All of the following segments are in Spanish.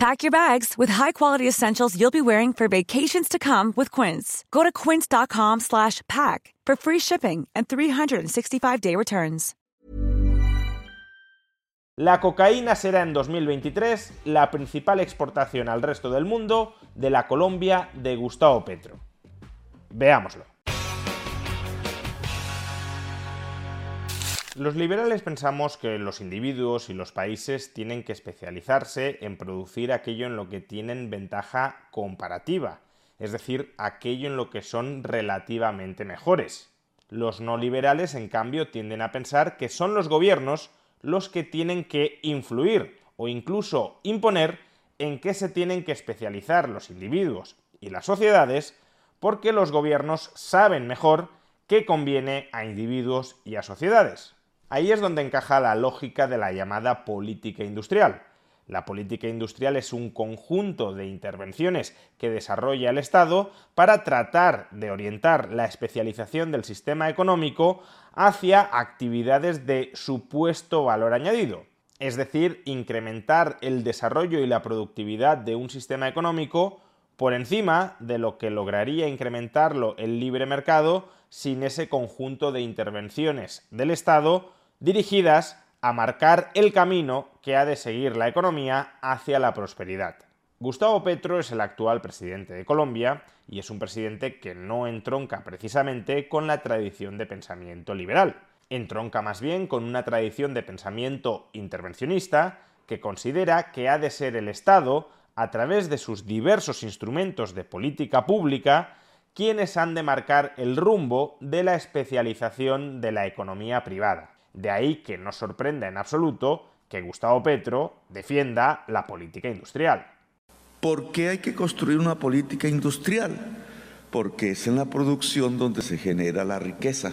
Pack your bags with high-quality essentials you'll be wearing for vacations to come with Quince. Go to quince.com/pack for free shipping and 365-day returns. La cocaína será en 2023 la principal exportación al resto del mundo de la Colombia de Gustavo Petro. Veámoslo. Los liberales pensamos que los individuos y los países tienen que especializarse en producir aquello en lo que tienen ventaja comparativa, es decir, aquello en lo que son relativamente mejores. Los no liberales, en cambio, tienden a pensar que son los gobiernos los que tienen que influir o incluso imponer en qué se tienen que especializar los individuos y las sociedades, porque los gobiernos saben mejor qué conviene a individuos y a sociedades. Ahí es donde encaja la lógica de la llamada política industrial. La política industrial es un conjunto de intervenciones que desarrolla el Estado para tratar de orientar la especialización del sistema económico hacia actividades de supuesto valor añadido, es decir, incrementar el desarrollo y la productividad de un sistema económico por encima de lo que lograría incrementarlo el libre mercado sin ese conjunto de intervenciones del Estado dirigidas a marcar el camino que ha de seguir la economía hacia la prosperidad. Gustavo Petro es el actual presidente de Colombia y es un presidente que no entronca precisamente con la tradición de pensamiento liberal. Entronca más bien con una tradición de pensamiento intervencionista que considera que ha de ser el Estado, a través de sus diversos instrumentos de política pública, quienes han de marcar el rumbo de la especialización de la economía privada. De ahí que no sorprenda en absoluto que Gustavo Petro defienda la política industrial. ¿Por qué hay que construir una política industrial? Porque es en la producción donde se genera la riqueza.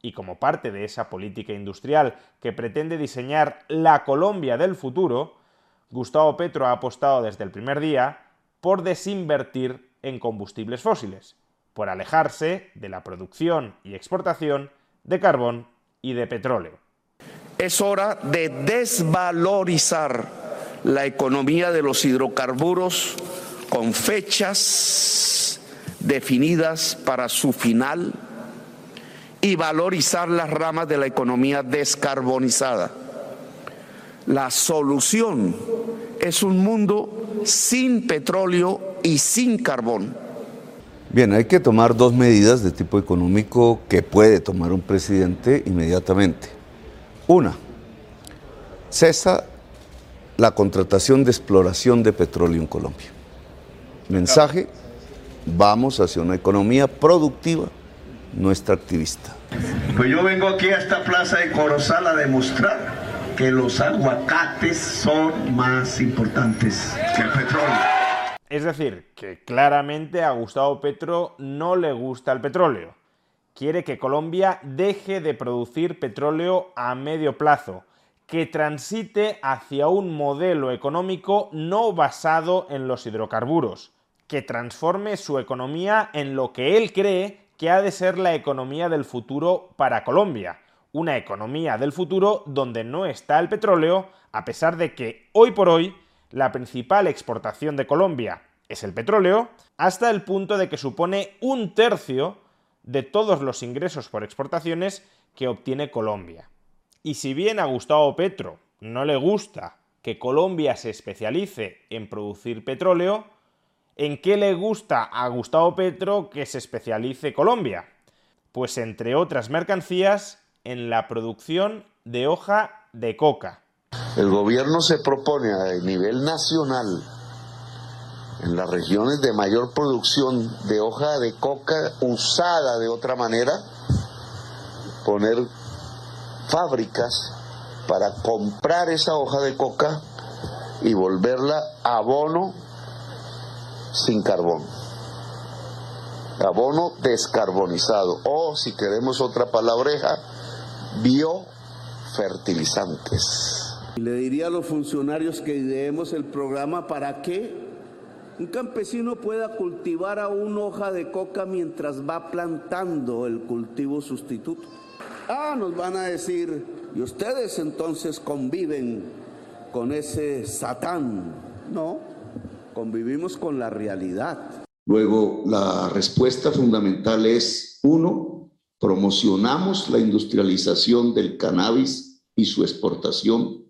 Y como parte de esa política industrial que pretende diseñar la Colombia del futuro, Gustavo Petro ha apostado desde el primer día por desinvertir en combustibles fósiles, por alejarse de la producción y exportación de carbón y de petróleo. Es hora de desvalorizar la economía de los hidrocarburos con fechas definidas para su final y valorizar las ramas de la economía descarbonizada. La solución es un mundo sin petróleo y sin carbón Bien, hay que tomar dos medidas de tipo económico que puede tomar un presidente inmediatamente. Una, cesa la contratación de exploración de petróleo en Colombia. Mensaje, vamos hacia una economía productiva, no extractivista. Pues yo vengo aquí a esta plaza de Corozal a demostrar que los aguacates son más importantes que el petróleo. Es decir, que claramente a Gustavo Petro no le gusta el petróleo. Quiere que Colombia deje de producir petróleo a medio plazo, que transite hacia un modelo económico no basado en los hidrocarburos, que transforme su economía en lo que él cree que ha de ser la economía del futuro para Colombia, una economía del futuro donde no está el petróleo, a pesar de que hoy por hoy la principal exportación de Colombia es el petróleo, hasta el punto de que supone un tercio de todos los ingresos por exportaciones que obtiene Colombia. Y si bien a Gustavo Petro no le gusta que Colombia se especialice en producir petróleo, ¿en qué le gusta a Gustavo Petro que se especialice Colombia? Pues entre otras mercancías, en la producción de hoja de coca. El gobierno se propone a nivel nacional, en las regiones de mayor producción de hoja de coca usada de otra manera, poner fábricas para comprar esa hoja de coca y volverla abono sin carbón. Abono descarbonizado. O si queremos otra palabreja, biofertilizantes. Le diría a los funcionarios que ideemos el programa para que un campesino pueda cultivar a una hoja de coca mientras va plantando el cultivo sustituto. Ah, nos van a decir, y ustedes entonces conviven con ese satán. No, convivimos con la realidad. Luego, la respuesta fundamental es, uno, promocionamos la industrialización del cannabis y su exportación.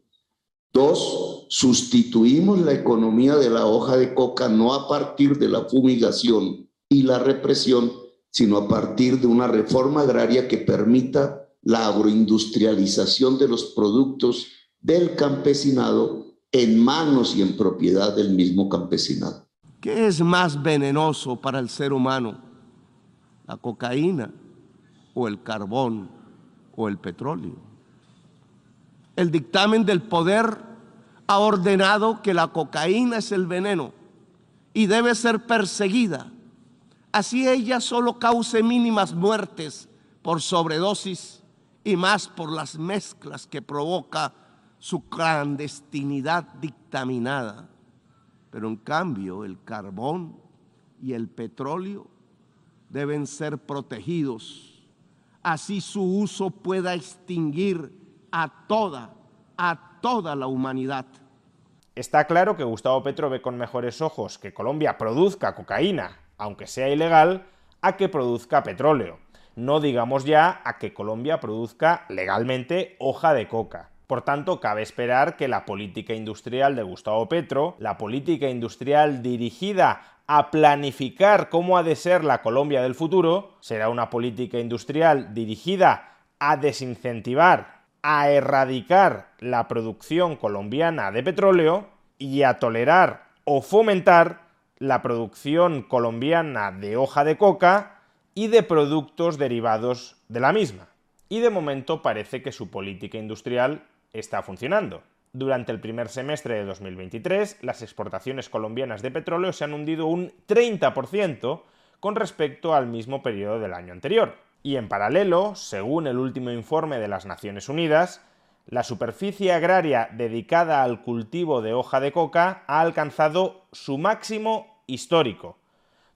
Dos, sustituimos la economía de la hoja de coca no a partir de la fumigación y la represión, sino a partir de una reforma agraria que permita la agroindustrialización de los productos del campesinado en manos y en propiedad del mismo campesinado. ¿Qué es más venenoso para el ser humano? ¿La cocaína o el carbón o el petróleo? El dictamen del poder ha ordenado que la cocaína es el veneno y debe ser perseguida. Así ella solo cause mínimas muertes por sobredosis y más por las mezclas que provoca su clandestinidad dictaminada. Pero en cambio el carbón y el petróleo deben ser protegidos. Así su uso pueda extinguir a toda, a toda la humanidad. Está claro que Gustavo Petro ve con mejores ojos que Colombia produzca cocaína, aunque sea ilegal, a que produzca petróleo. No digamos ya a que Colombia produzca legalmente hoja de coca. Por tanto, cabe esperar que la política industrial de Gustavo Petro, la política industrial dirigida a planificar cómo ha de ser la Colombia del futuro, será una política industrial dirigida a desincentivar, a erradicar la producción colombiana de petróleo y a tolerar o fomentar la producción colombiana de hoja de coca y de productos derivados de la misma. Y de momento parece que su política industrial está funcionando. Durante el primer semestre de 2023, las exportaciones colombianas de petróleo se han hundido un 30% con respecto al mismo periodo del año anterior. Y en paralelo, según el último informe de las Naciones Unidas, la superficie agraria dedicada al cultivo de hoja de coca ha alcanzado su máximo histórico,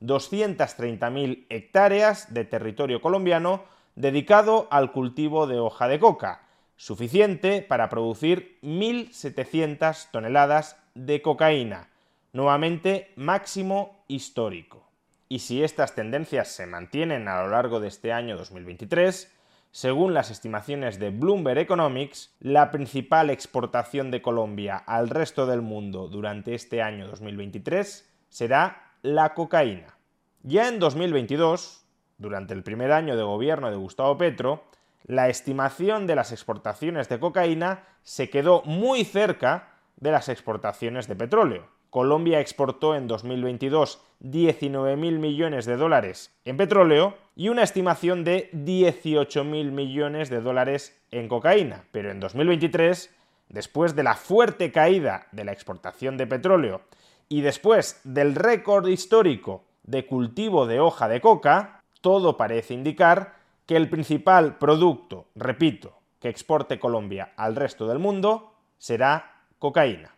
230.000 hectáreas de territorio colombiano dedicado al cultivo de hoja de coca, suficiente para producir 1.700 toneladas de cocaína, nuevamente máximo histórico. Y si estas tendencias se mantienen a lo largo de este año 2023, según las estimaciones de Bloomberg Economics, la principal exportación de Colombia al resto del mundo durante este año 2023 será la cocaína. Ya en 2022, durante el primer año de gobierno de Gustavo Petro, la estimación de las exportaciones de cocaína se quedó muy cerca de las exportaciones de petróleo. Colombia exportó en 2022 19.000 millones de dólares en petróleo y una estimación de 18.000 millones de dólares en cocaína. Pero en 2023, después de la fuerte caída de la exportación de petróleo y después del récord histórico de cultivo de hoja de coca, todo parece indicar que el principal producto, repito, que exporte Colombia al resto del mundo será cocaína.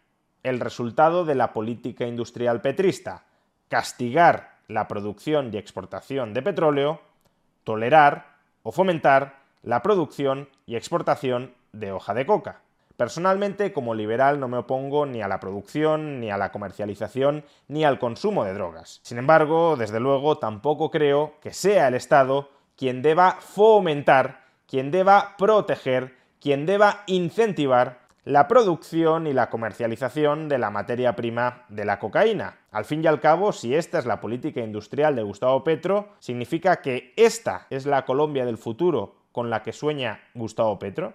El resultado de la política industrial petrista, castigar la producción y exportación de petróleo, tolerar o fomentar la producción y exportación de hoja de coca. Personalmente, como liberal, no me opongo ni a la producción, ni a la comercialización, ni al consumo de drogas. Sin embargo, desde luego, tampoco creo que sea el Estado quien deba fomentar, quien deba proteger, quien deba incentivar la producción y la comercialización de la materia prima de la cocaína. Al fin y al cabo, si esta es la política industrial de Gustavo Petro, significa que esta es la Colombia del futuro con la que sueña Gustavo Petro.